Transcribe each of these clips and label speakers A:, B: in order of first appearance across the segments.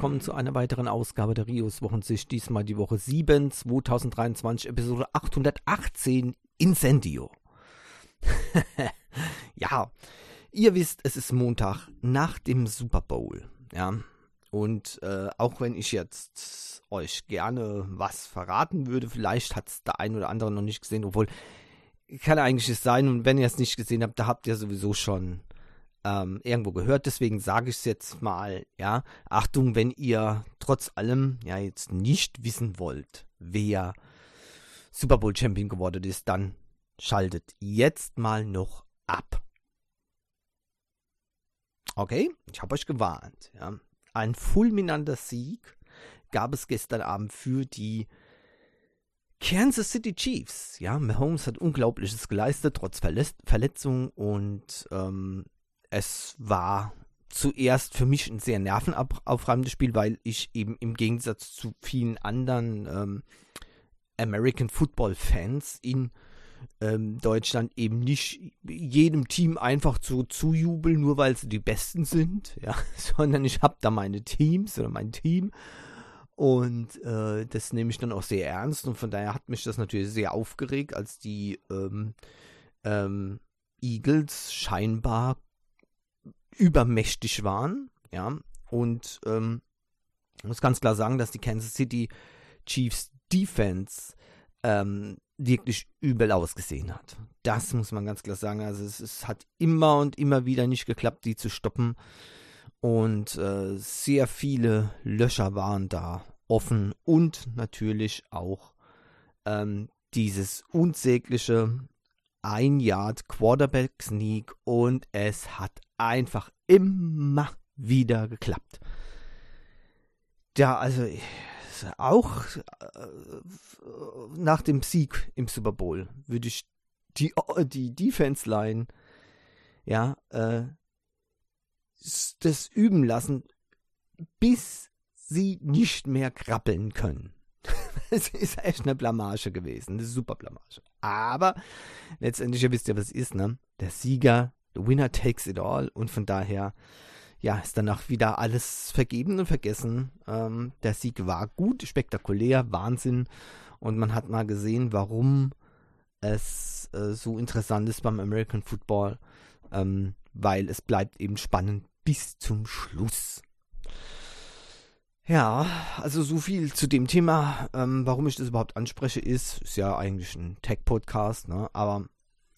A: willkommen zu einer weiteren Ausgabe der Rios Wochensicht. Diesmal die Woche 7, 2023, Episode 818, Incendio. ja, ihr wisst, es ist Montag nach dem Super Bowl. Ja, und äh, auch wenn ich jetzt euch gerne was verraten würde, vielleicht hat es der ein oder andere noch nicht gesehen, obwohl kann eigentlich es sein. Und wenn ihr es nicht gesehen habt, da habt ihr sowieso schon ähm, irgendwo gehört. Deswegen sage ich es jetzt mal, ja. Achtung, wenn ihr trotz allem ja jetzt nicht wissen wollt, wer Super Bowl Champion geworden ist, dann schaltet jetzt mal noch ab. Okay, ich habe euch gewarnt. Ja. Ein fulminanter Sieg gab es gestern Abend für die Kansas City Chiefs. Ja, Mahomes hat Unglaubliches geleistet, trotz Verletz Verletzung. Und ähm, es war zuerst für mich ein sehr nervenaufreibendes Spiel, weil ich eben im Gegensatz zu vielen anderen ähm, American Football Fans in ähm, Deutschland eben nicht jedem Team einfach so zujubeln, nur weil sie die Besten sind, ja, sondern ich habe da meine Teams oder mein Team und äh, das nehme ich dann auch sehr ernst und von daher hat mich das natürlich sehr aufgeregt, als die ähm, ähm, Eagles scheinbar übermächtig waren, ja, und ähm, ich muss ganz klar sagen, dass die Kansas City Chiefs Defense ähm, wirklich übel ausgesehen hat. Das muss man ganz klar sagen. Also es, es hat immer und immer wieder nicht geklappt, die zu stoppen. Und äh, sehr viele Löcher waren da offen und natürlich auch ähm, dieses unsägliche ein Yard Quarterback Sneak und es hat einfach immer wieder geklappt. Ja, also auch äh, nach dem Sieg im Super Bowl würde ich die, die Defense Line ja äh, das üben lassen, bis sie nicht mehr krabbeln können. Es ist echt eine Blamage gewesen, eine super Blamage. Aber letztendlich, ihr wisst ja, was es ist, ne? Der Sieger, the winner takes it all und von daher ja, ist danach wieder alles vergeben und vergessen. Ähm, der Sieg war gut, spektakulär, Wahnsinn. Und man hat mal gesehen, warum es äh, so interessant ist beim American Football, ähm, weil es bleibt eben spannend bis zum Schluss. Ja, also so viel zu dem Thema. Ähm, warum ich das überhaupt anspreche, ist, ist ja eigentlich ein Tech-Podcast, ne? aber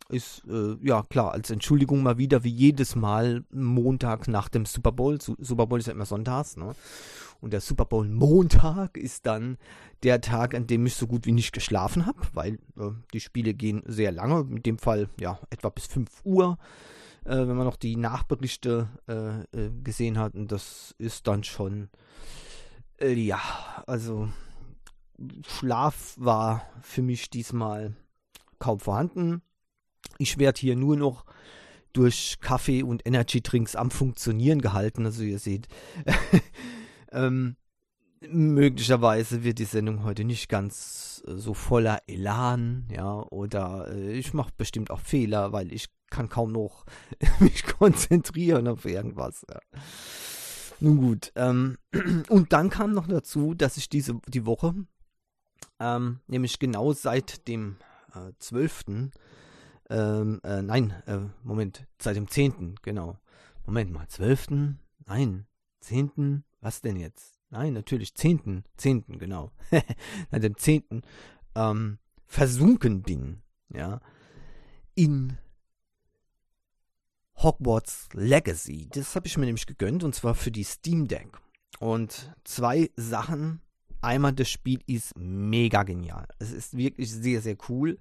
A: ist, äh, ja klar, als Entschuldigung mal wieder, wie jedes Mal, Montag nach dem Super Bowl. Su Super Bowl ist ja immer sonntags, ne? Und der Super Bowl Montag ist dann der Tag, an dem ich so gut wie nicht geschlafen habe, weil äh, die Spiele gehen sehr lange, in dem Fall ja etwa bis 5 Uhr, äh, wenn man noch die Nachberichte äh, äh, gesehen hat. Und das ist dann schon, ja, also Schlaf war für mich diesmal kaum vorhanden. Ich werde hier nur noch durch Kaffee und Energy-Drinks am Funktionieren gehalten. Also ihr seht, ähm, möglicherweise wird die Sendung heute nicht ganz äh, so voller Elan, ja, oder äh, ich mache bestimmt auch Fehler, weil ich kann kaum noch mich konzentrieren auf irgendwas. Ja. Nun gut, ähm, und dann kam noch dazu, dass ich diese die Woche, ähm, nämlich genau seit dem äh, 12 ähm, äh, nein, äh, Moment, seit dem 10., genau. Moment mal, 12., nein, 10., was denn jetzt? Nein, natürlich 10., 10., genau. Seit dem 10., ähm, versunken bin, ja, in Hogwarts Legacy. Das habe ich mir nämlich gegönnt und zwar für die Steam Deck. Und zwei Sachen Einmal, das Spiel ist mega genial. Es ist wirklich sehr, sehr cool.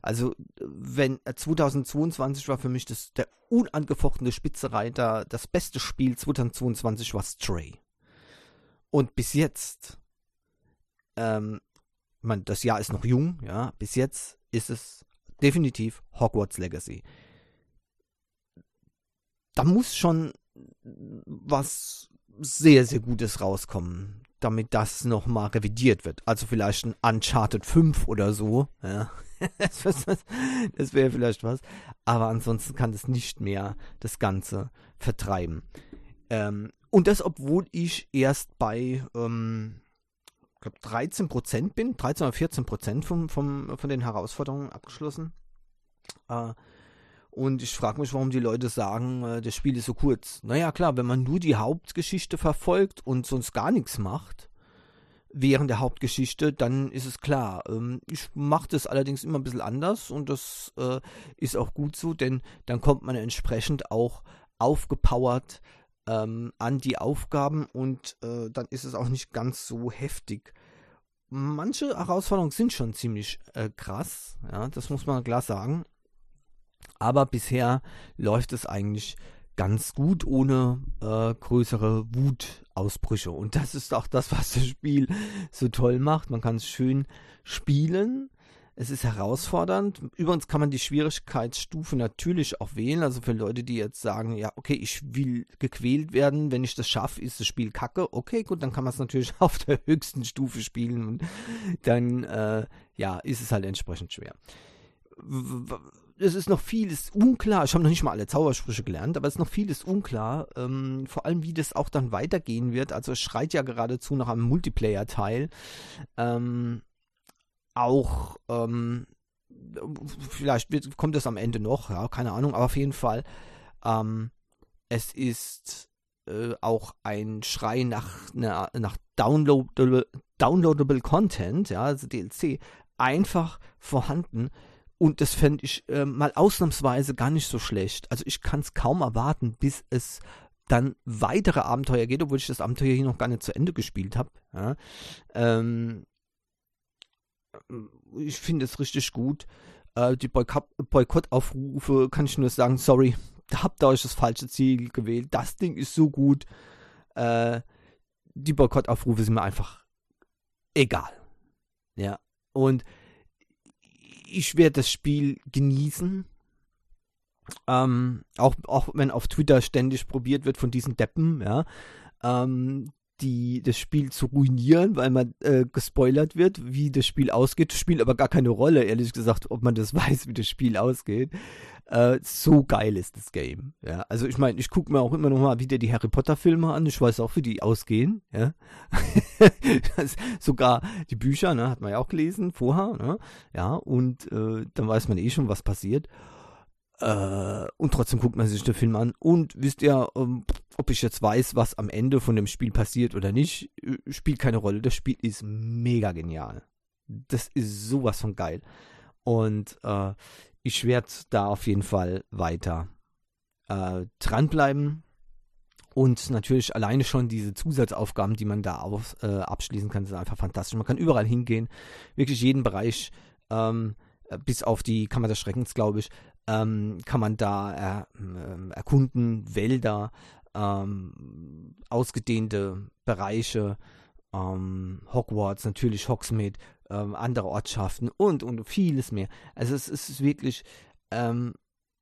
A: Also, wenn 2022 äh, war für mich das, der unangefochtene Spitzereiter, das beste Spiel 2022 war Stray. Und bis jetzt, ähm, man, das Jahr ist noch jung, ja, bis jetzt ist es definitiv Hogwarts Legacy. Da muss schon was sehr, sehr Gutes rauskommen damit das nochmal revidiert wird. Also vielleicht ein Uncharted 5 oder so. Ja. das wäre vielleicht was. Aber ansonsten kann es nicht mehr das Ganze vertreiben. Ähm, und das, obwohl ich erst bei ähm, glaub 13% bin, 13 oder 14 vom, vom, von den Herausforderungen abgeschlossen. Äh, und ich frage mich, warum die Leute sagen, äh, das Spiel ist so kurz. Naja, klar, wenn man nur die Hauptgeschichte verfolgt und sonst gar nichts macht, während der Hauptgeschichte, dann ist es klar. Ähm, ich mache das allerdings immer ein bisschen anders und das äh, ist auch gut so, denn dann kommt man entsprechend auch aufgepowert ähm, an die Aufgaben und äh, dann ist es auch nicht ganz so heftig. Manche Herausforderungen sind schon ziemlich äh, krass, ja, das muss man klar sagen. Aber bisher läuft es eigentlich ganz gut ohne äh, größere Wutausbrüche. Und das ist auch das, was das Spiel so toll macht. Man kann es schön spielen. Es ist herausfordernd. Übrigens kann man die Schwierigkeitsstufe natürlich auch wählen. Also für Leute, die jetzt sagen, ja, okay, ich will gequält werden, wenn ich das schaffe, ist das Spiel kacke. Okay, gut, dann kann man es natürlich auf der höchsten Stufe spielen und dann, äh, ja, ist es halt entsprechend schwer es ist noch vieles unklar. Ich habe noch nicht mal alle Zaubersprüche gelernt, aber es ist noch vieles unklar. Ähm, vor allem, wie das auch dann weitergehen wird. Also es schreit ja geradezu nach einem Multiplayer-Teil. Ähm, auch ähm, vielleicht wird, kommt es am Ende noch, ja, keine Ahnung, aber auf jeden Fall. Ähm, es ist äh, auch ein Schrei nach, nach, nach downloadable, downloadable Content, ja, also DLC, einfach vorhanden. Und das fände ich äh, mal ausnahmsweise gar nicht so schlecht. Also ich kann es kaum erwarten, bis es dann weitere Abenteuer geht, obwohl ich das Abenteuer hier noch gar nicht zu Ende gespielt habe. Ja. Ähm, ich finde es richtig gut. Äh, die Boykottaufrufe kann ich nur sagen, sorry, habt ihr euch das falsche Ziel gewählt. Das Ding ist so gut. Äh, die Boykottaufrufe sind mir einfach egal. Ja. Und ich werde das Spiel genießen. Ähm, auch, auch wenn auf Twitter ständig probiert wird von diesen Deppen, ja, ähm, die, das Spiel zu ruinieren, weil man äh, gespoilert wird, wie das Spiel ausgeht. Spielt aber gar keine Rolle, ehrlich gesagt, ob man das weiß, wie das Spiel ausgeht. Äh, so geil ist das Game. Ja, also ich meine, ich gucke mir auch immer noch mal wieder die Harry Potter Filme an. Ich weiß auch, wie die ausgehen. Ja, sogar die Bücher, ne, hat man ja auch gelesen vorher. Ne? Ja, und äh, dann weiß man eh schon, was passiert. Äh, und trotzdem guckt man sich den Film an. Und wisst ihr, ähm, ob ich jetzt weiß, was am Ende von dem Spiel passiert oder nicht, äh, spielt keine Rolle. Das Spiel ist mega genial. Das ist sowas von geil. Und äh, ich werde da auf jeden Fall weiter äh, dranbleiben. Und natürlich alleine schon diese Zusatzaufgaben, die man da auf, äh, abschließen kann, sind einfach fantastisch. Man kann überall hingehen, wirklich jeden Bereich, ähm, bis auf die Kammer des Schreckens, glaube ich, ähm, kann man da äh, erkunden, Wälder, ähm, ausgedehnte Bereiche, ähm, Hogwarts, natürlich Hogsmeade, ähm, andere Ortschaften und, und vieles mehr. Also es ist wirklich ähm,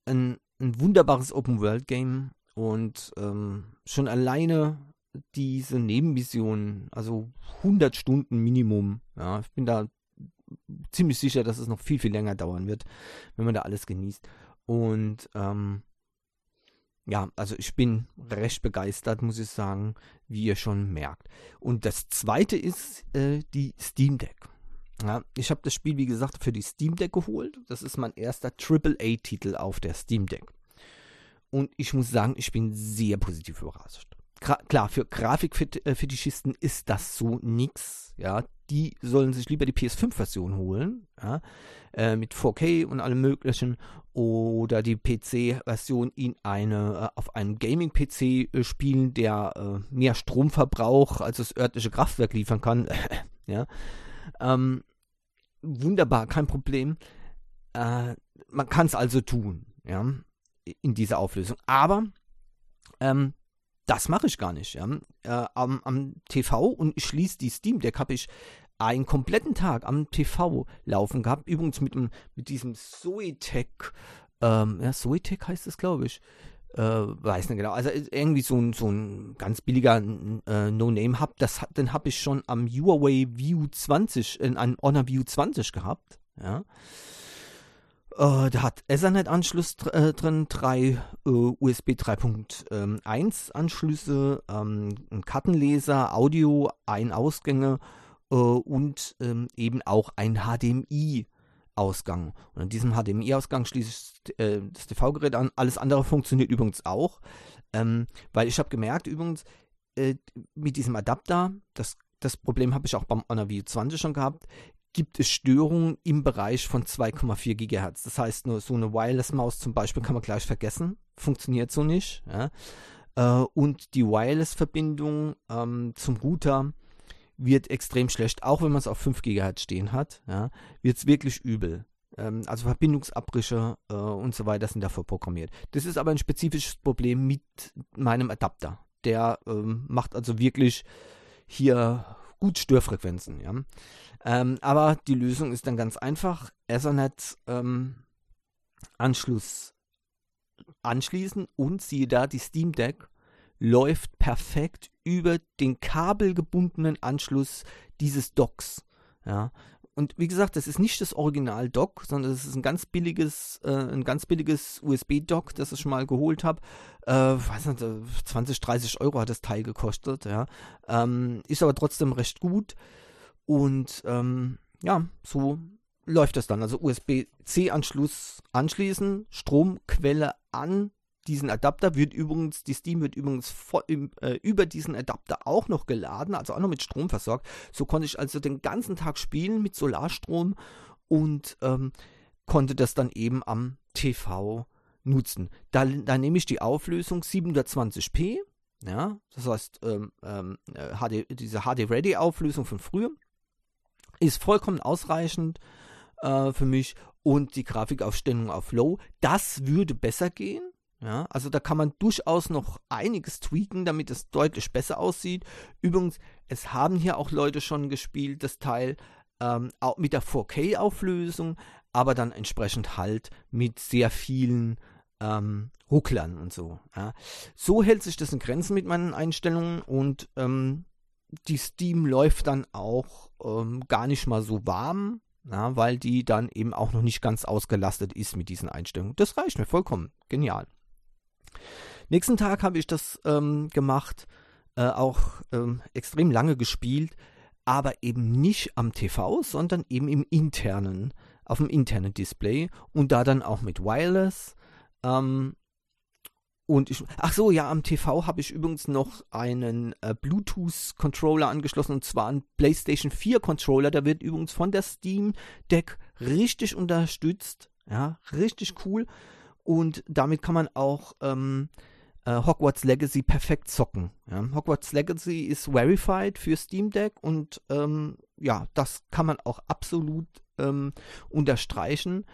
A: ein, ein wunderbares Open-World-Game und ähm, schon alleine diese Nebenmissionen, also 100 Stunden Minimum, ja, ich bin da ziemlich sicher, dass es noch viel, viel länger dauern wird, wenn man da alles genießt. Und ähm, ja, also ich bin recht begeistert, muss ich sagen, wie ihr schon merkt. Und das zweite ist äh, die Steam Deck. Ja, ich habe das Spiel, wie gesagt, für die Steam Deck geholt. Das ist mein erster AAA-Titel auf der Steam Deck. Und ich muss sagen, ich bin sehr positiv überrascht. Gra klar, für Grafikfetischisten ist das so nix. Ja, die sollen sich lieber die PS5-Version holen, ja, äh, mit 4K und allem möglichen, oder die PC-Version in eine, äh, auf einem Gaming-PC äh, spielen, der äh, mehr Strom verbraucht, als das örtliche Kraftwerk liefern kann. ja. Ähm, wunderbar, kein Problem. Äh, man kann es also tun, ja, in dieser Auflösung. Aber ähm, das mache ich gar nicht. Ja. Äh, am, am, TV und ich schließe die Steam Deck habe ich einen kompletten Tag am TV laufen gehabt. Übrigens mit, dem, mit diesem Zoetech, ähm, ja, Zoetech heißt es, glaube ich. äh, weiß nicht genau. Also irgendwie so ein, so ein ganz billiger äh, No-Name-Hub, den habe ich schon am Huawei View 20, in einem Honor View 20 gehabt. Ja. Äh, der hat Ethernet-Anschluss äh, drin, drei äh, USB 3.1 Anschlüsse, ähm, ein Kartenleser, Audio, ein Ausgänge äh, und ähm, eben auch ein HDMI Ausgang. Und an diesem HDMI-Ausgang schließe ich äh, das TV-Gerät an. Alles andere funktioniert übrigens auch, ähm, weil ich habe gemerkt, übrigens, äh, mit diesem Adapter, das, das Problem habe ich auch beim Honor View 20 schon gehabt, gibt es Störungen im Bereich von 2,4 GHz. Das heißt, nur so eine Wireless-Maus zum Beispiel kann man gleich vergessen. Funktioniert so nicht. Ja. Äh, und die Wireless-Verbindung ähm, zum Router wird extrem schlecht, auch wenn man es auf 5 GHz stehen hat, ja, wird es wirklich übel. Ähm, also Verbindungsabbrüche äh, und so weiter sind dafür programmiert. Das ist aber ein spezifisches Problem mit meinem Adapter. Der ähm, macht also wirklich hier gut Störfrequenzen. Ja. Ähm, aber die Lösung ist dann ganz einfach. Ethernet ähm, Anschluss anschließen und siehe da, die Steam Deck läuft perfekt über den kabelgebundenen Anschluss dieses Docks. Ja. Und wie gesagt, das ist nicht das Original-Dock, sondern das ist ein ganz billiges, äh, ein ganz billiges USB-Dock, das ich schon mal geholt habe. Äh, weiß nicht, 20, 30 Euro hat das Teil gekostet, ja. Ähm, ist aber trotzdem recht gut. Und ähm, ja, so läuft das dann. Also USB-C-Anschluss anschließen, Stromquelle an, diesen Adapter wird übrigens, die Steam wird übrigens vor, äh, über diesen Adapter auch noch geladen, also auch noch mit Strom versorgt. So konnte ich also den ganzen Tag spielen mit Solarstrom und ähm, konnte das dann eben am TV nutzen. Da, da nehme ich die Auflösung 720p, ja, das heißt ähm, ähm, HD, äh, diese HD-Ready-Auflösung von früher ist vollkommen ausreichend äh, für mich und die Grafikaufstellung auf Low, das würde besser gehen. Ja, also da kann man durchaus noch einiges tweaken, damit es deutlich besser aussieht. Übrigens, es haben hier auch Leute schon gespielt, das Teil ähm, auch mit der 4K-Auflösung, aber dann entsprechend halt mit sehr vielen ähm, Rucklern und so. Ja. So hält sich das in Grenzen mit meinen Einstellungen und ähm, die Steam läuft dann auch ähm, gar nicht mal so warm, ja, weil die dann eben auch noch nicht ganz ausgelastet ist mit diesen Einstellungen. Das reicht mir vollkommen. Genial. Nächsten Tag habe ich das ähm, gemacht, äh, auch ähm, extrem lange gespielt, aber eben nicht am TV, sondern eben im internen, auf dem internen Display und da dann auch mit Wireless. Ähm, und ich, ach so, ja, am TV habe ich übrigens noch einen äh, Bluetooth-Controller angeschlossen und zwar einen PlayStation 4 Controller. Der wird übrigens von der Steam Deck richtig unterstützt. Ja, richtig cool. Und damit kann man auch ähm, äh, Hogwarts Legacy perfekt zocken. Ja. Hogwarts Legacy ist verified für Steam Deck und ähm, ja, das kann man auch absolut ähm, unterstreichen.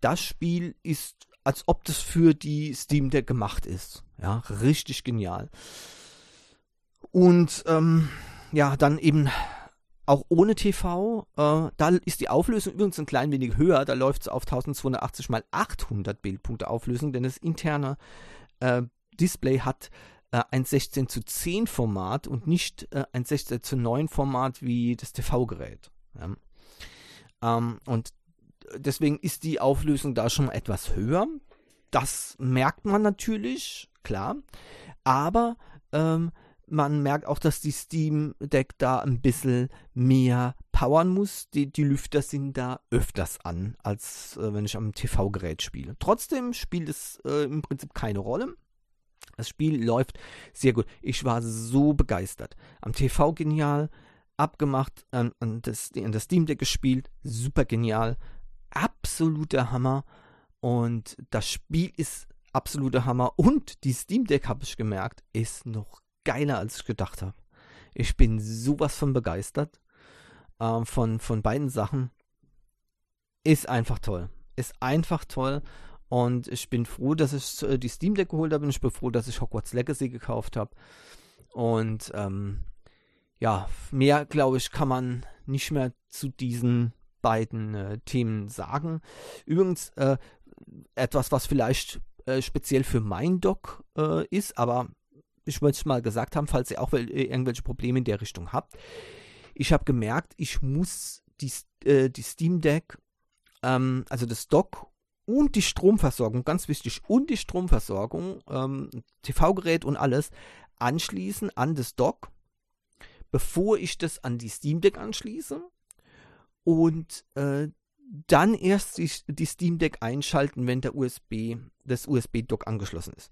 A: Das Spiel ist, als ob das für die Steam Deck gemacht ist. Ja, richtig genial. Und ähm, ja, dann eben auch ohne TV, äh, da ist die Auflösung übrigens ein klein wenig höher, da läuft es auf 1280 x 800 Bildpunkte Auflösung, denn das interne äh, Display hat äh, ein 16 zu 10 Format und nicht äh, ein 16 zu 9 Format wie das TV-Gerät. Ja. Ähm, und deswegen ist die Auflösung da schon etwas höher. Das merkt man natürlich, klar, aber ähm, man merkt auch, dass die Steam Deck da ein bisschen mehr powern muss. Die, die Lüfter sind da öfters an, als äh, wenn ich am TV-Gerät spiele. Trotzdem spielt es äh, im Prinzip keine Rolle. Das Spiel läuft sehr gut. Ich war so begeistert. Am TV genial, abgemacht, an, an, das, an das Steam Deck gespielt, super genial. Absoluter Hammer. Und das Spiel ist absoluter Hammer. Und die Steam Deck, habe ich gemerkt, ist noch geiler, als ich gedacht habe. Ich bin sowas von begeistert äh, von, von beiden Sachen. Ist einfach toll. Ist einfach toll. Und ich bin froh, dass ich äh, die Steam Deck geholt habe. Und ich bin froh, dass ich Hogwarts Legacy gekauft habe. Und ähm, ja, mehr, glaube ich, kann man nicht mehr zu diesen beiden äh, Themen sagen. Übrigens, äh, etwas, was vielleicht äh, speziell für mein Dock äh, ist, aber ich wollte es mal gesagt haben, falls ihr auch irgendwelche Probleme in der Richtung habt. Ich habe gemerkt, ich muss die, äh, die Steam Deck, ähm, also das Dock und die Stromversorgung, ganz wichtig, und die Stromversorgung, ähm, TV-Gerät und alles, anschließen an das Dock, bevor ich das an die Steam Deck anschließe. Und äh, dann erst die, die Steam Deck einschalten, wenn der USB, das USB-Dock angeschlossen ist.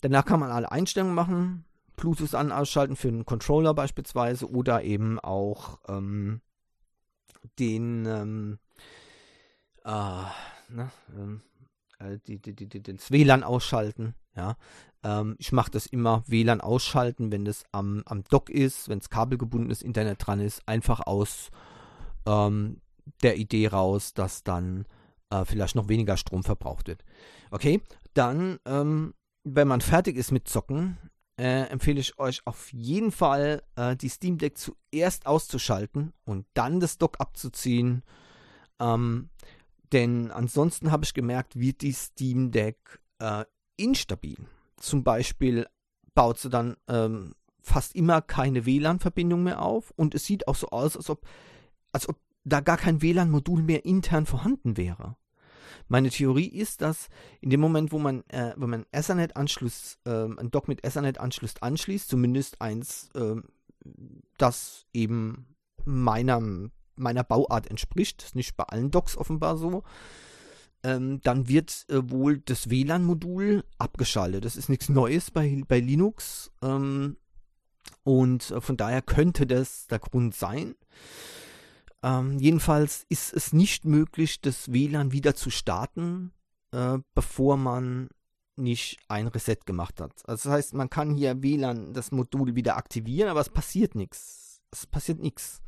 A: Danach kann man alle Einstellungen machen, Bluetooth an ausschalten für einen Controller beispielsweise oder eben auch ähm, den ähm, äh, ne, ähm, äh, die, die, die, das WLAN ausschalten. Ja, ähm, ich mache das immer WLAN ausschalten, wenn das am, am Dock ist, wenn es kabelgebundenes Internet dran ist, einfach aus ähm, der Idee raus, dass dann äh, vielleicht noch weniger Strom verbraucht wird. Okay, dann, ähm, wenn man fertig ist mit Zocken, äh, empfehle ich euch auf jeden Fall, äh, die Steam Deck zuerst auszuschalten und dann das Dock abzuziehen. Ähm, denn ansonsten habe ich gemerkt, wird die Steam Deck äh, instabil. Zum Beispiel baut sie dann ähm, fast immer keine WLAN-Verbindung mehr auf und es sieht auch so aus, als ob, als ob da gar kein WLAN-Modul mehr intern vorhanden wäre. Meine Theorie ist, dass in dem Moment, wo man, äh, wenn man Ethernet-Anschluss, äh, ein Dock mit Ethernet-Anschluss anschließt, zumindest eins, äh, das eben meiner, meiner Bauart entspricht, das ist nicht bei allen Docks offenbar so, ähm, dann wird äh, wohl das WLAN-Modul abgeschaltet. Das ist nichts Neues bei, bei Linux. Ähm, und äh, von daher könnte das der Grund sein. Ähm, jedenfalls ist es nicht möglich, das WLAN wieder zu starten, äh, bevor man nicht ein Reset gemacht hat. Also das heißt, man kann hier WLAN das Modul wieder aktivieren, aber es passiert nichts. Es passiert nichts.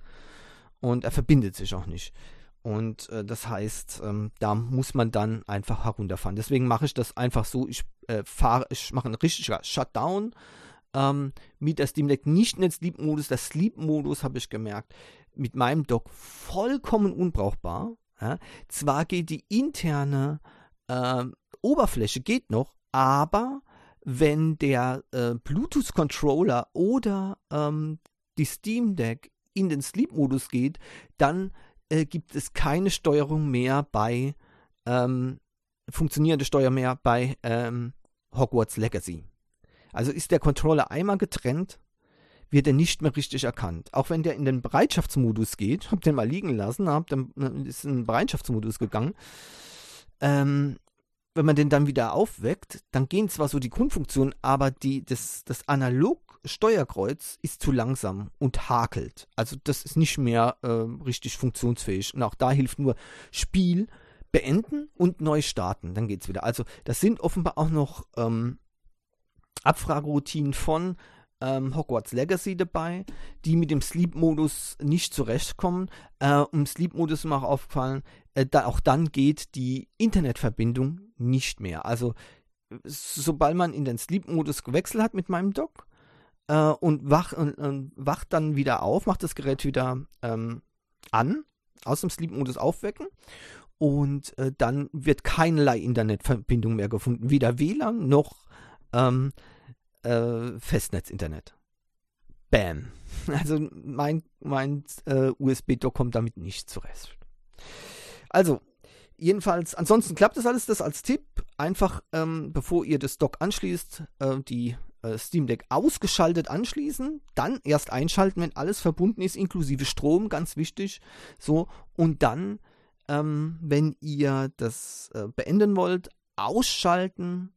A: Und er verbindet sich auch nicht. Und äh, das heißt, ähm, da muss man dann einfach herunterfahren. Deswegen mache ich das einfach so. Ich äh, ich mache einen richtigen Shutdown ähm, mit der Steam Deck nicht in den Sleep-Modus. Der Sleep-Modus habe ich gemerkt, mit meinem Dock vollkommen unbrauchbar. Ja. Zwar geht die interne äh, Oberfläche geht noch, aber wenn der äh, Bluetooth-Controller oder ähm, die Steam Deck in den Sleep-Modus geht, dann äh, gibt es keine Steuerung mehr bei ähm, funktionierende Steuer mehr bei ähm, Hogwarts Legacy. Also ist der Controller einmal getrennt, wird er nicht mehr richtig erkannt. Auch wenn der in den Bereitschaftsmodus geht, hab den mal liegen lassen, hab dann, äh, ist in den Bereitschaftsmodus gegangen. Ähm, wenn man den dann wieder aufweckt, dann gehen zwar so die Grundfunktionen, aber die, das, das Analog-Steuerkreuz ist zu langsam und hakelt. Also das ist nicht mehr äh, richtig funktionsfähig. Und auch da hilft nur Spiel beenden und neu starten. Dann geht's wieder. Also das sind offenbar auch noch ähm, Abfrageroutinen von ähm, Hogwarts Legacy dabei, die mit dem Sleep-Modus nicht zurechtkommen. Äh, Im Sleep-Modus ist mir auch aufgefallen, äh, da, auch dann geht die Internetverbindung nicht mehr. Also sobald man in den Sleep-Modus gewechselt hat mit meinem Dock äh, und, wach, und, und, wacht dann wieder auf, macht das Gerät wieder ähm, an, aus dem Sleep-Modus aufwecken und äh, dann wird keinerlei Internetverbindung mehr gefunden, weder WLAN noch ähm, äh, Festnetz-Internet. Bam. Also mein, mein äh, USB-Dock kommt damit nicht zurecht. Also, jedenfalls, ansonsten klappt das alles, das als Tipp. Einfach, ähm, bevor ihr das Dock anschließt, äh, die äh, Steam Deck ausgeschaltet anschließen, dann erst einschalten, wenn alles verbunden ist, inklusive Strom, ganz wichtig. So, und dann, ähm, wenn ihr das äh, beenden wollt, ausschalten,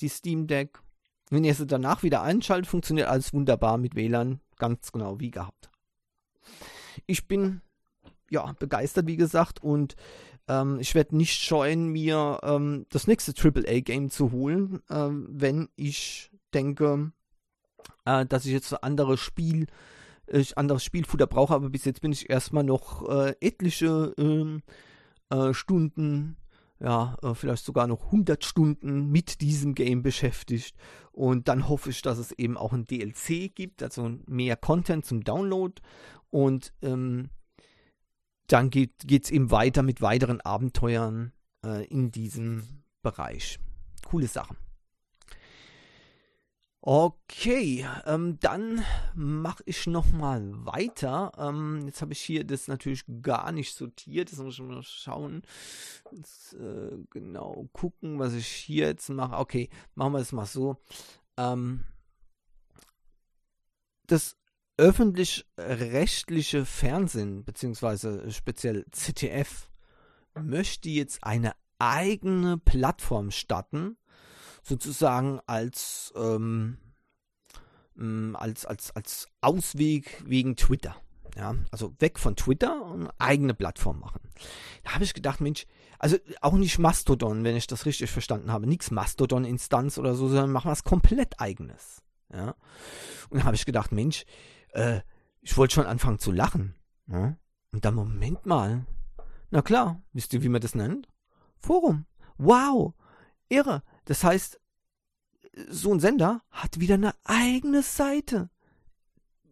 A: die Steam Deck wenn ihr sie danach wieder einschaltet, funktioniert alles wunderbar mit WLAN, ganz genau wie gehabt. Ich bin ja begeistert, wie gesagt, und ähm, ich werde nicht scheuen, mir ähm, das nächste AAA-Game zu holen, ähm, wenn ich denke, äh, dass ich jetzt ein anderes Spiel, äh, anderes Spielfutter brauche, aber bis jetzt bin ich erstmal noch äh, etliche ähm, äh, Stunden ja, äh, vielleicht sogar noch 100 Stunden mit diesem Game beschäftigt. Und dann hoffe ich, dass es eben auch ein DLC gibt, also mehr Content zum Download. Und ähm, dann geht es eben weiter mit weiteren Abenteuern äh, in diesem Bereich. coole Sache. Okay, ähm, dann mache ich noch mal weiter. Ähm, jetzt habe ich hier das natürlich gar nicht sortiert. Das muss ich mal schauen. Jetzt, äh, genau gucken, was ich hier jetzt mache. Okay, machen wir es mal so. Ähm, das öffentlich-rechtliche Fernsehen, beziehungsweise speziell ZDF, möchte jetzt eine eigene Plattform starten sozusagen als, ähm, mm, als, als, als Ausweg wegen Twitter. Ja, also weg von Twitter und eigene Plattform machen. Da habe ich gedacht, Mensch, also auch nicht Mastodon, wenn ich das richtig verstanden habe, nichts Mastodon-Instanz oder so, sondern machen was komplett eigenes. Ja, und da habe ich gedacht, Mensch, äh, ich wollte schon anfangen zu lachen. Ja? Und dann, Moment mal. Na klar, wisst ihr, wie man das nennt? Forum. Wow, irre. Das heißt, so ein Sender hat wieder eine eigene Seite.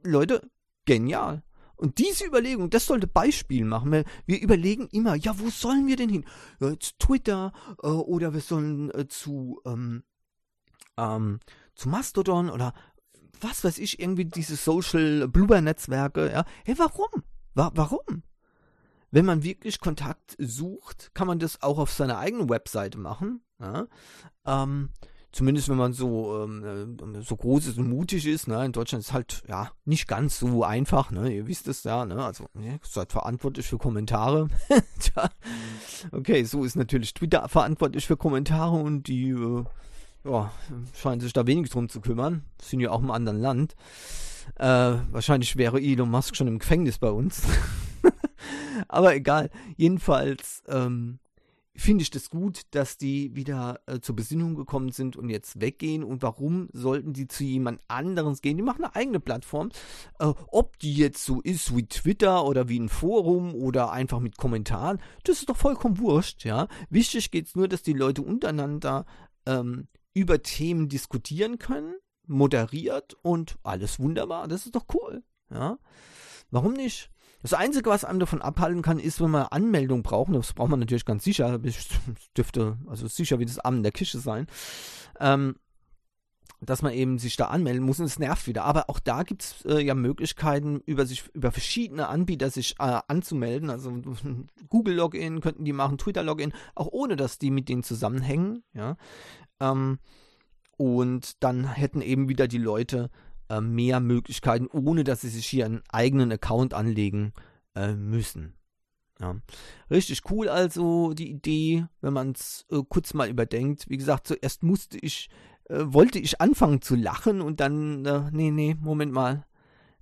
A: Leute, genial. Und diese Überlegung, das sollte Beispiel machen. Wir, überlegen immer, ja, wo sollen wir denn hin? Ja, zu Twitter äh, oder wir sollen äh, zu, ähm, ähm, zu Mastodon oder was weiß ich, irgendwie diese Social Blubber-Netzwerke. Ja. Hey, warum? Wa warum? Wenn man wirklich Kontakt sucht, kann man das auch auf seiner eigenen Webseite machen. Ja? Ähm, zumindest wenn man so, ähm, äh, so groß ist und mutig ist, ne, in Deutschland ist halt ja nicht ganz so einfach, ne, ihr wisst es ja, ne, also ihr seid verantwortlich für Kommentare. Tja, okay, so ist natürlich Twitter verantwortlich für Kommentare und die äh, ja, scheinen sich da wenig drum zu kümmern, sind ja auch im anderen Land. Äh, wahrscheinlich wäre Elon Musk schon im Gefängnis bei uns. Aber egal. Jedenfalls ähm, finde ich das gut, dass die wieder äh, zur Besinnung gekommen sind und jetzt weggehen. Und warum sollten die zu jemand anderes gehen? Die machen eine eigene Plattform. Äh, ob die jetzt so ist wie Twitter oder wie ein Forum oder einfach mit Kommentaren, das ist doch vollkommen wurscht, ja. Wichtig geht es nur, dass die Leute untereinander ähm, über Themen diskutieren können, moderiert und alles wunderbar. Das ist doch cool, ja. Warum nicht? Das Einzige, was einem davon abhalten kann, ist, wenn wir Anmeldung brauchen. Das braucht man natürlich ganz sicher. Das dürfte also sicher wie das in der Küche sein. Ähm, dass man eben sich da anmelden muss und es nervt wieder. Aber auch da gibt es äh, ja Möglichkeiten, über sich, über verschiedene Anbieter sich äh, anzumelden. Also Google Login könnten die machen, Twitter Login, auch ohne dass die mit denen zusammenhängen. Ja. Ähm, und dann hätten eben wieder die Leute äh, mehr Möglichkeiten, ohne dass sie sich hier einen eigenen Account anlegen äh, müssen. Ja. Richtig cool also die Idee, wenn man es äh, kurz mal überdenkt. Wie gesagt, zuerst musste ich, äh, wollte ich anfangen zu lachen und dann, äh, nee, nee, Moment mal.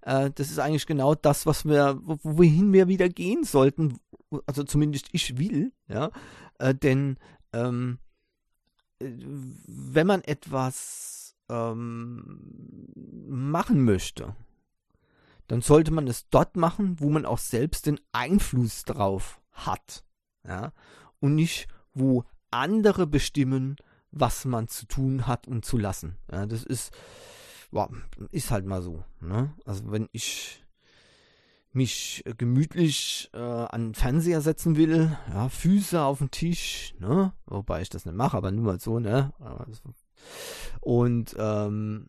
A: Das ist eigentlich genau das, was wir, wohin wir wieder gehen sollten. Also zumindest ich will, ja. Denn ähm, wenn man etwas ähm, machen möchte, dann sollte man es dort machen, wo man auch selbst den Einfluss drauf hat. Ja? Und nicht, wo andere bestimmen, was man zu tun hat und zu lassen. Ja, das ist, boah, ist halt mal so. Ne? Also wenn ich mich gemütlich äh, an den Fernseher setzen will, ja, Füße auf den Tisch, ne? Wobei ich das nicht mache, aber nur mal so, ne? Und ähm,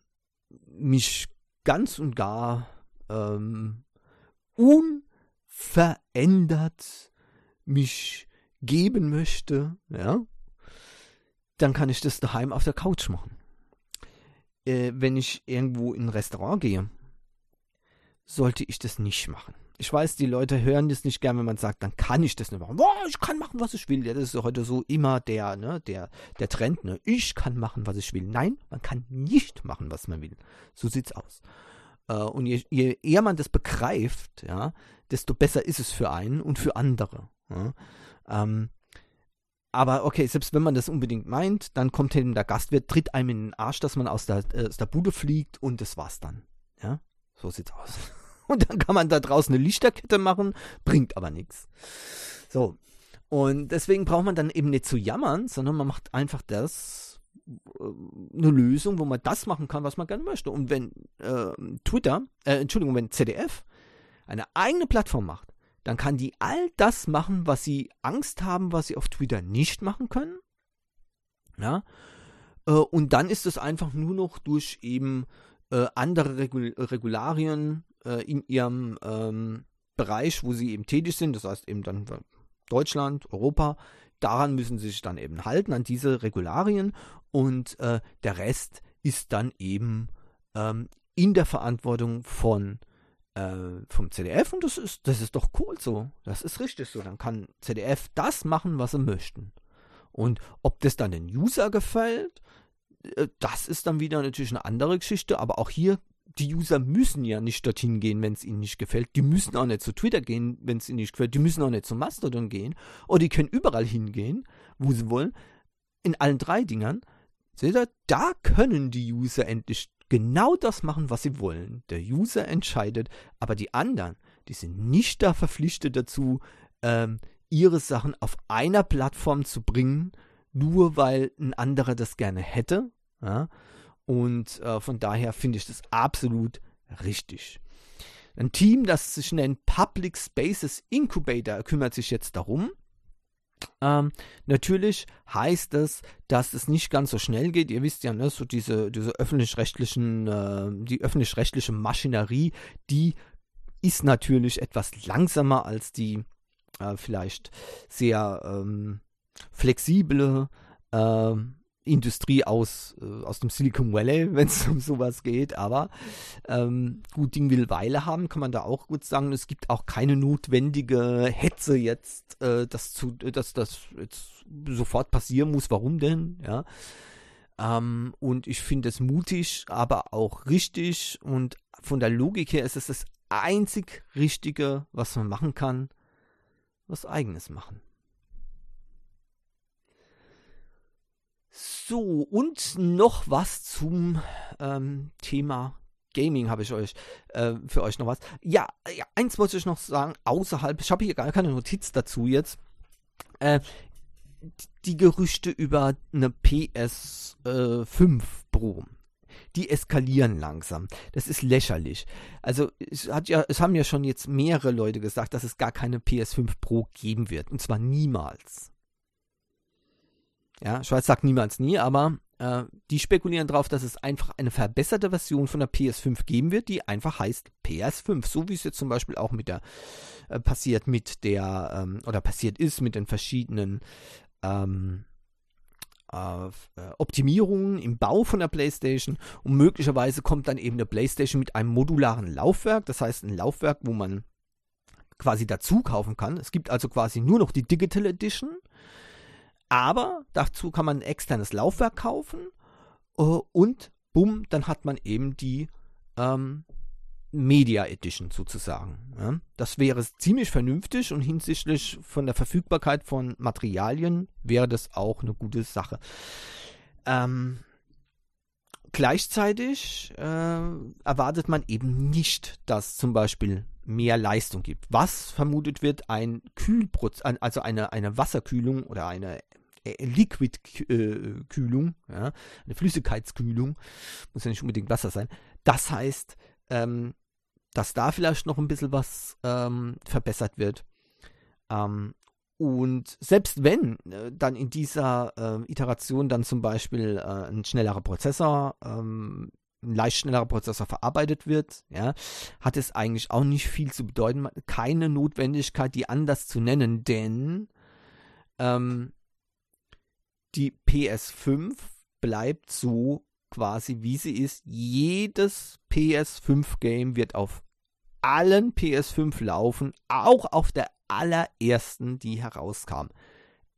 A: mich ganz und gar ähm, unverändert mich geben möchte, ja, dann kann ich das daheim auf der Couch machen. Äh, wenn ich irgendwo in ein Restaurant gehe, sollte ich das nicht machen ich weiß, die Leute hören das nicht gern, wenn man sagt, dann kann ich das nicht machen. Boah, ich kann machen, was ich will. Ja, das ist heute so immer der, ne, der, der Trend, ne? Ich kann machen, was ich will. Nein, man kann nicht machen, was man will. So sieht's aus. Äh, und je, je eher man das begreift, ja, desto besser ist es für einen und für andere. Ja? Ähm, aber okay, selbst wenn man das unbedingt meint, dann kommt eben der Gastwirt, tritt einem in den Arsch, dass man aus der, äh, aus der Bude fliegt und das war's dann. Ja, so sieht's aus. Und dann kann man da draußen eine Lichterkette machen, bringt aber nichts. So. Und deswegen braucht man dann eben nicht zu jammern, sondern man macht einfach das, äh, eine Lösung, wo man das machen kann, was man gerne möchte. Und wenn äh, Twitter, äh, Entschuldigung, wenn ZDF eine eigene Plattform macht, dann kann die all das machen, was sie Angst haben, was sie auf Twitter nicht machen können. Ja. Äh, und dann ist es einfach nur noch durch eben äh, andere Regul Regularien äh, in ihrem ähm, Bereich, wo sie eben tätig sind, das heißt eben dann Deutschland, Europa, daran müssen sie sich dann eben halten, an diese Regularien und äh, der Rest ist dann eben ähm, in der Verantwortung von äh, vom CDF und das ist, das ist doch cool so. Das ist richtig so. Dann kann CDF das machen, was sie möchten. Und ob das dann den User gefällt, äh, das ist dann wieder natürlich eine andere Geschichte, aber auch hier, die User müssen ja nicht dorthin gehen, wenn es ihnen nicht gefällt. Die müssen auch nicht zu Twitter gehen, wenn es ihnen nicht gefällt. Die müssen auch nicht zu Mastodon gehen. Oder die können überall hingehen, wo sie wollen. In allen drei Dingern. Seht ihr, da können die User endlich genau das machen, was sie wollen. Der User entscheidet, aber die anderen, die sind nicht da verpflichtet dazu, ähm, ihre Sachen auf einer Plattform zu bringen, nur weil ein anderer das gerne hätte. Ja? Und äh, von daher finde ich das absolut richtig. Ein Team, das sich nennt Public Spaces Incubator, kümmert sich jetzt darum. Ähm, natürlich heißt es, dass es nicht ganz so schnell geht. Ihr wisst ja, ne, so diese, diese öffentlich-rechtlichen, äh, die öffentlich-rechtliche Maschinerie, die ist natürlich etwas langsamer als die äh, vielleicht sehr ähm, flexible äh, Industrie aus, äh, aus dem Silicon Valley, wenn es um sowas geht. Aber ähm, gut, Ding will Weile haben, kann man da auch gut sagen. Es gibt auch keine notwendige Hetze jetzt, äh, dass, zu, dass das jetzt sofort passieren muss. Warum denn? Ja. Ähm, und ich finde es mutig, aber auch richtig. Und von der Logik her ist es das einzig Richtige, was man machen kann was eigenes machen. So, und noch was zum ähm, Thema Gaming habe ich euch äh, für euch noch was. Ja, ja, eins wollte ich noch sagen, außerhalb, ich habe hier gar keine Notiz dazu jetzt. Äh, die Gerüchte über eine PS5 äh, Pro die eskalieren langsam. Das ist lächerlich. Also es, hat ja, es haben ja schon jetzt mehrere Leute gesagt, dass es gar keine PS5 Pro geben wird. Und zwar niemals. Ja, Schweiz sagt niemals nie, aber äh, die spekulieren darauf, dass es einfach eine verbesserte Version von der PS5 geben wird, die einfach heißt PS5. So wie es jetzt zum Beispiel auch mit der äh, passiert mit der ähm, oder passiert ist mit den verschiedenen ähm, äh, Optimierungen im Bau von der PlayStation und möglicherweise kommt dann eben eine PlayStation mit einem modularen Laufwerk, das heißt ein Laufwerk, wo man quasi dazu kaufen kann. Es gibt also quasi nur noch die Digital Edition, aber dazu kann man ein externes Laufwerk kaufen uh, und bumm, dann hat man eben die ähm, Media Edition sozusagen. Ja. Das wäre ziemlich vernünftig und hinsichtlich von der Verfügbarkeit von Materialien wäre das auch eine gute Sache. Ähm, gleichzeitig äh, erwartet man eben nicht, dass zum Beispiel mehr Leistung gibt. Was vermutet wird, ein Kühlprozess, also eine, eine Wasserkühlung oder eine äh, Liquidkühlung, äh, ja, eine Flüssigkeitskühlung, muss ja nicht unbedingt Wasser sein. Das heißt, ähm, dass da vielleicht noch ein bisschen was ähm, verbessert wird. Ähm, und selbst wenn äh, dann in dieser äh, Iteration dann zum Beispiel äh, ein schnellerer Prozessor, ähm, ein leicht schnellerer Prozessor verarbeitet wird, ja, hat es eigentlich auch nicht viel zu bedeuten. Keine Notwendigkeit, die anders zu nennen, denn ähm, die PS5 bleibt so quasi wie sie ist. Jedes PS5-Game wird auf allen PS5 laufen, auch auf der allerersten, die herauskam.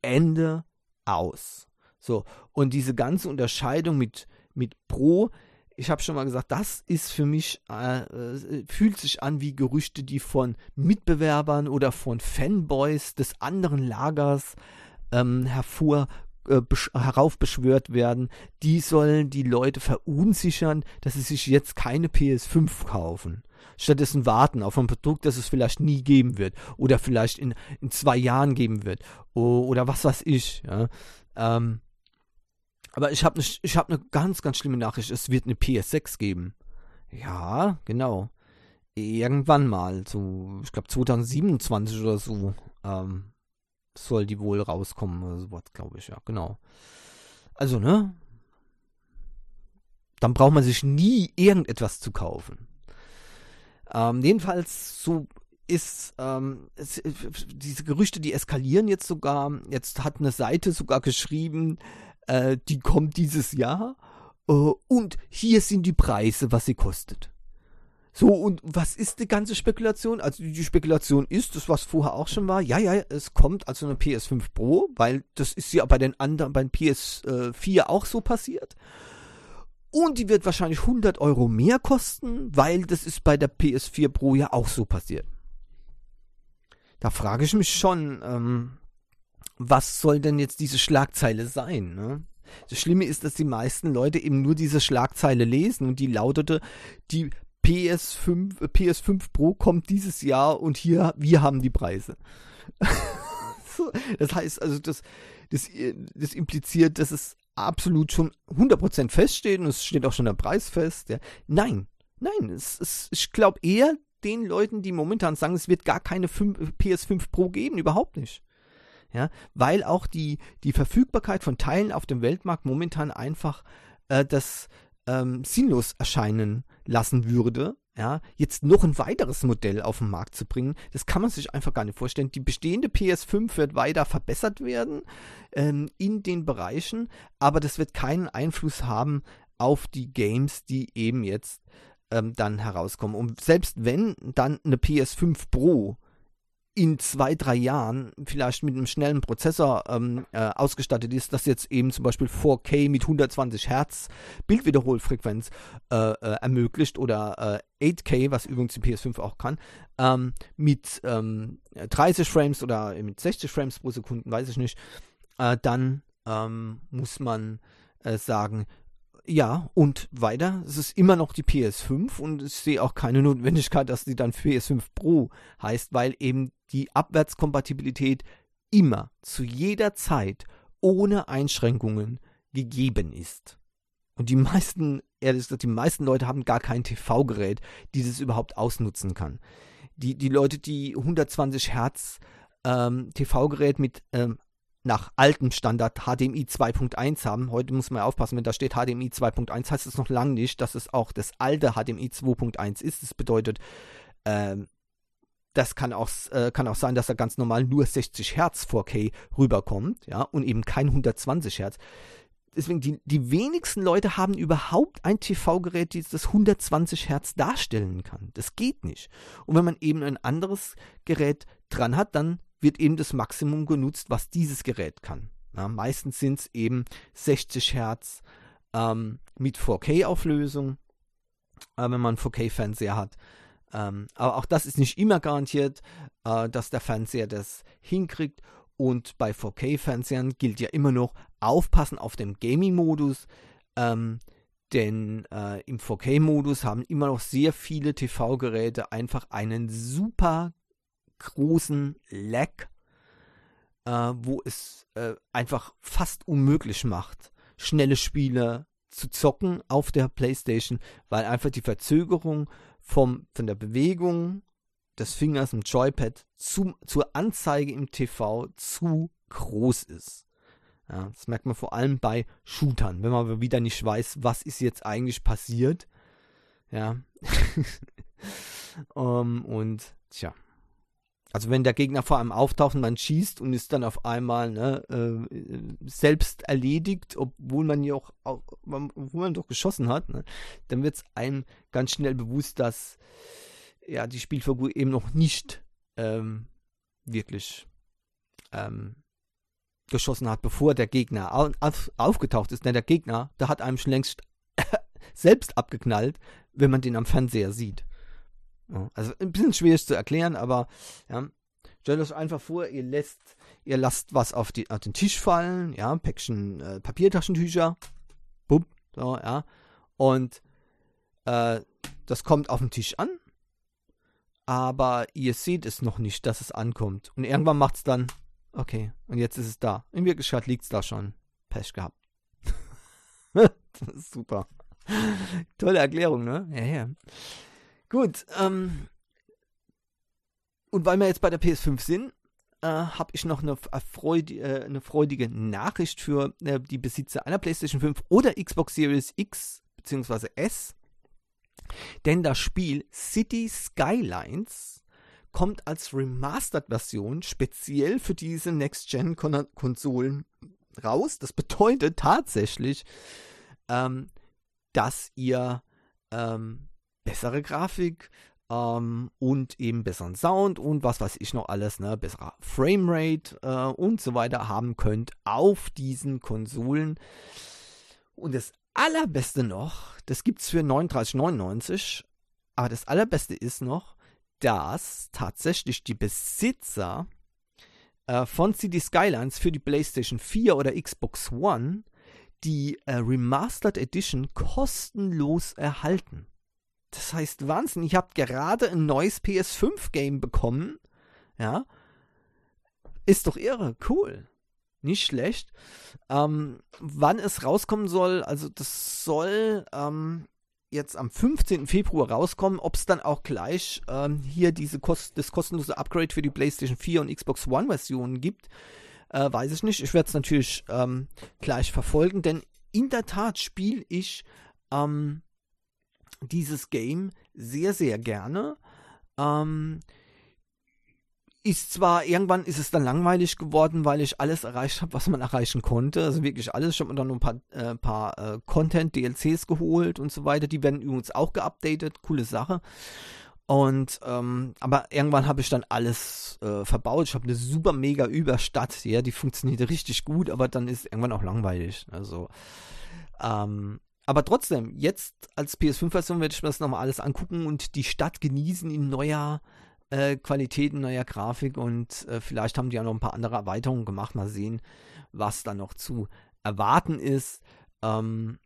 A: Ende aus. So, und diese ganze Unterscheidung mit, mit Pro, ich habe schon mal gesagt, das ist für mich, äh, äh, fühlt sich an wie Gerüchte, die von Mitbewerbern oder von Fanboys des anderen Lagers ähm, hervor äh, heraufbeschwört werden, die sollen die Leute verunsichern, dass sie sich jetzt keine PS5 kaufen. Stattdessen warten auf ein Produkt, das es vielleicht nie geben wird oder vielleicht in, in zwei Jahren geben wird oder was weiß ich. Ja. Ähm, aber ich habe eine hab ne ganz, ganz schlimme Nachricht. Es wird eine PS6 geben. Ja, genau. Irgendwann mal, so, ich glaube 2027 oder so. Ähm, soll die wohl rauskommen oder sowas, glaube ich, ja, genau. Also, ne? Dann braucht man sich nie irgendetwas zu kaufen. Ähm, jedenfalls so ist ähm, es, diese Gerüchte, die eskalieren jetzt sogar. Jetzt hat eine Seite sogar geschrieben, äh, die kommt dieses Jahr äh, und hier sind die Preise, was sie kostet. So, und was ist die ganze Spekulation? Also die Spekulation ist, das was vorher auch schon war, ja, ja, es kommt also eine PS5 Pro, weil das ist ja bei den anderen, beim PS4 auch so passiert. Und die wird wahrscheinlich 100 Euro mehr kosten, weil das ist bei der PS4 Pro ja auch so passiert. Da frage ich mich schon, ähm, was soll denn jetzt diese Schlagzeile sein? Ne? Das Schlimme ist, dass die meisten Leute eben nur diese Schlagzeile lesen und die lautete, die PS5, PS5 Pro kommt dieses Jahr und hier, wir haben die Preise. das heißt also, das, das, das impliziert, dass es absolut schon 100% feststeht und es steht auch schon der Preis fest. Ja. Nein, nein, es, es, ich glaube eher den Leuten, die momentan sagen, es wird gar keine 5, PS5 Pro geben, überhaupt nicht. Ja, weil auch die, die Verfügbarkeit von Teilen auf dem Weltmarkt momentan einfach äh, das ähm, sinnlos erscheinen lassen würde, ja, jetzt noch ein weiteres Modell auf den Markt zu bringen, das kann man sich einfach gar nicht vorstellen. Die bestehende PS5 wird weiter verbessert werden ähm, in den Bereichen, aber das wird keinen Einfluss haben auf die Games, die eben jetzt ähm, dann herauskommen. Und selbst wenn dann eine PS5 Pro in zwei, drei Jahren vielleicht mit einem schnellen Prozessor ähm, äh, ausgestattet ist, das jetzt eben zum Beispiel 4K mit 120 Hertz Bildwiederholfrequenz äh, äh, ermöglicht oder 8K, äh, was übrigens die PS5 auch kann, ähm, mit 30 ähm, Frames oder mit 60 Frames pro Sekunde, weiß ich nicht, äh, dann ähm, muss man äh, sagen, ja, und weiter, es ist immer noch die PS5 und ich sehe auch keine Notwendigkeit, dass die dann PS5 Pro heißt, weil eben die Abwärtskompatibilität immer, zu jeder Zeit, ohne Einschränkungen gegeben ist. Und die meisten, ehrlich gesagt, die meisten Leute haben gar kein TV-Gerät, dieses überhaupt ausnutzen kann. Die, die Leute, die 120 Hertz ähm, TV-Gerät mit ähm, nach altem Standard HDMI 2.1 haben. Heute muss man aufpassen, wenn da steht HDMI 2.1, heißt es noch lange nicht, dass es auch das alte HDMI 2.1 ist. Das bedeutet, ähm, das kann auch, äh, kann auch sein, dass da ganz normal nur 60 Hertz 4K rüberkommt, ja, und eben kein 120 Hertz. Deswegen, die, die wenigsten Leute haben überhaupt ein TV-Gerät, das 120 Hertz darstellen kann. Das geht nicht. Und wenn man eben ein anderes Gerät dran hat, dann wird eben das Maximum genutzt, was dieses Gerät kann. Ja, meistens sind es eben 60 Hertz ähm, mit 4K-Auflösung, äh, wenn man 4K-Fernseher hat. Ähm, aber auch das ist nicht immer garantiert, äh, dass der Fernseher das hinkriegt. Und bei 4K-Fernsehern gilt ja immer noch aufpassen auf den Gaming-Modus. Ähm, denn äh, im 4K-Modus haben immer noch sehr viele TV-Geräte einfach einen super großen Lag, äh, wo es äh, einfach fast unmöglich macht, schnelle Spiele zu zocken auf der PlayStation, weil einfach die Verzögerung vom, von der Bewegung des Fingers im Joypad zu, zur Anzeige im TV zu groß ist. Ja, das merkt man vor allem bei Shootern, wenn man wieder nicht weiß, was ist jetzt eigentlich passiert. Ja. um, und tja, also wenn der Gegner vor einem auftaucht und man schießt und ist dann auf einmal ne, äh, selbst erledigt, obwohl man ja auch, obwohl man doch geschossen hat, ne, dann wird es einem ganz schnell bewusst, dass ja die Spielfigur eben noch nicht ähm, wirklich ähm, geschossen hat, bevor der Gegner auf, aufgetaucht ist. Denn der Gegner, der hat einem schon längst selbst abgeknallt, wenn man den am Fernseher sieht. Also ein bisschen schwierig zu erklären, aber ja, stellt euch einfach vor, ihr lässt, ihr lasst was auf, die, auf den Tisch fallen, ja, ein Päckchen äh, Papiertaschentücher, bumm, so, ja, und äh, das kommt auf den Tisch an, aber ihr seht es noch nicht, dass es ankommt. Und irgendwann macht es dann, okay, und jetzt ist es da. In Wirklichkeit liegt es da schon. Pech gehabt. das ist super. Tolle Erklärung, ne? Ja, ja. Gut, ähm, und weil wir jetzt bei der PS5 sind, äh, habe ich noch eine, Freud, äh, eine, freudige Nachricht für äh, die Besitzer einer PlayStation 5 oder Xbox Series X bzw. S. Denn das Spiel City Skylines kommt als Remastered-Version speziell für diese Next-Gen-Konsolen raus. Das bedeutet tatsächlich, ähm, dass ihr ähm, bessere Grafik ähm, und eben besseren Sound und was weiß ich noch alles, ne, besserer Framerate äh, und so weiter haben könnt auf diesen Konsolen. Und das allerbeste noch, das gibt es für 39,99, aber das allerbeste ist noch, dass tatsächlich die Besitzer äh, von City Skylines für die PlayStation 4 oder Xbox One die äh, Remastered Edition kostenlos erhalten. Das heißt Wahnsinn, ich habe gerade ein neues PS5-Game bekommen. Ja. Ist doch irre, cool. Nicht schlecht. Ähm, wann es rauskommen soll, also das soll ähm, jetzt am 15. Februar rauskommen. Ob es dann auch gleich ähm, hier diese Kost das kostenlose Upgrade für die PlayStation 4 und Xbox One Versionen gibt, äh, weiß ich nicht. Ich werde es natürlich ähm, gleich verfolgen, denn in der Tat spiele ich ähm, dieses Game sehr, sehr gerne. Ähm, ist zwar, irgendwann ist es dann langweilig geworden, weil ich alles erreicht habe, was man erreichen konnte. Also wirklich alles. Ich habe mir dann noch ein paar, äh, paar äh, Content-DLCs geholt und so weiter. Die werden übrigens auch geupdatet. Coole Sache. Und ähm, aber irgendwann habe ich dann alles äh, verbaut. Ich habe eine super mega Überstadt, ja, die funktioniert richtig gut, aber dann ist irgendwann auch langweilig. Also ähm, aber trotzdem, jetzt als PS5-Version werde ich mir das nochmal alles angucken und die Stadt genießen in neuer äh, Qualität, in neuer Grafik und äh, vielleicht haben die ja noch ein paar andere Erweiterungen gemacht. Mal sehen, was da noch zu erwarten ist. Ähm,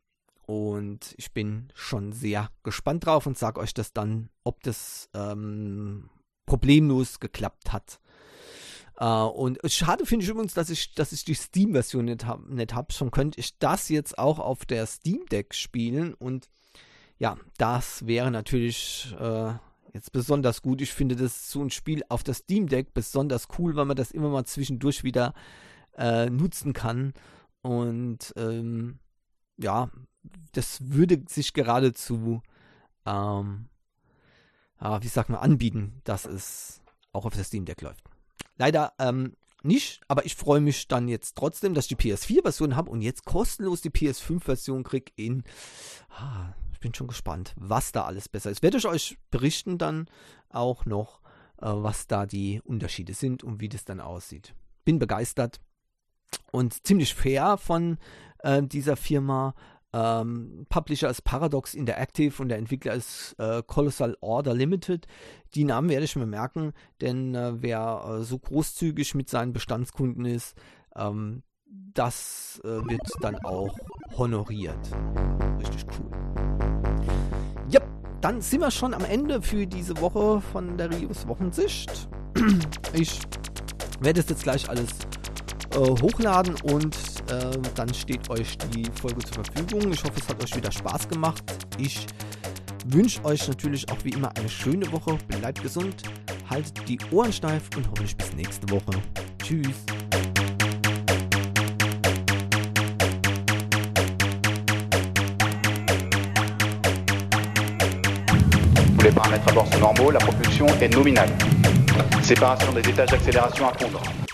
A: und ich bin schon sehr gespannt drauf und sage euch das dann, ob das ähm, problemlos geklappt hat. Uh, und schade finde ich übrigens, dass ich, dass ich die Steam-Version nicht habe. Nicht hab. Schon könnte ich das jetzt auch auf der Steam Deck spielen. Und ja, das wäre natürlich äh, jetzt besonders gut. Ich finde das so ein Spiel auf der Steam Deck besonders cool, weil man das immer mal zwischendurch wieder äh, nutzen kann. Und ähm, ja, das würde sich geradezu, ähm, wie sagt man, anbieten, dass es auch auf der Steam Deck läuft. Leider ähm, nicht, aber ich freue mich dann jetzt trotzdem, dass ich die PS4-Version habe und jetzt kostenlos die PS5-Version kriege in. Ah, ich bin schon gespannt, was da alles besser ist. Werde ich euch berichten dann auch noch, äh, was da die Unterschiede sind und wie das dann aussieht. Bin begeistert und ziemlich fair von äh, dieser Firma. Ähm, Publisher ist Paradox Interactive und der Entwickler ist äh, Colossal Order Limited. Die Namen werde ich mir merken, denn äh, wer äh, so großzügig mit seinen Bestandskunden ist, ähm, das äh, wird dann auch honoriert. Richtig cool. Ja, dann sind wir schon am Ende für diese Woche von der Rios Wochensicht. Ich werde es jetzt gleich alles äh, hochladen und äh, dann steht euch die Folge zur Verfügung. Ich hoffe, es hat euch wieder Spaß gemacht. Ich wünsche euch natürlich auch wie immer eine schöne Woche. Bleibt gesund, haltet die Ohren steif und hoffentlich bis nächste Woche. Tschüss.
B: Les paramètres à bord sont normaux, la propulsion est nominale. Séparation des étages d'accélération à fondre.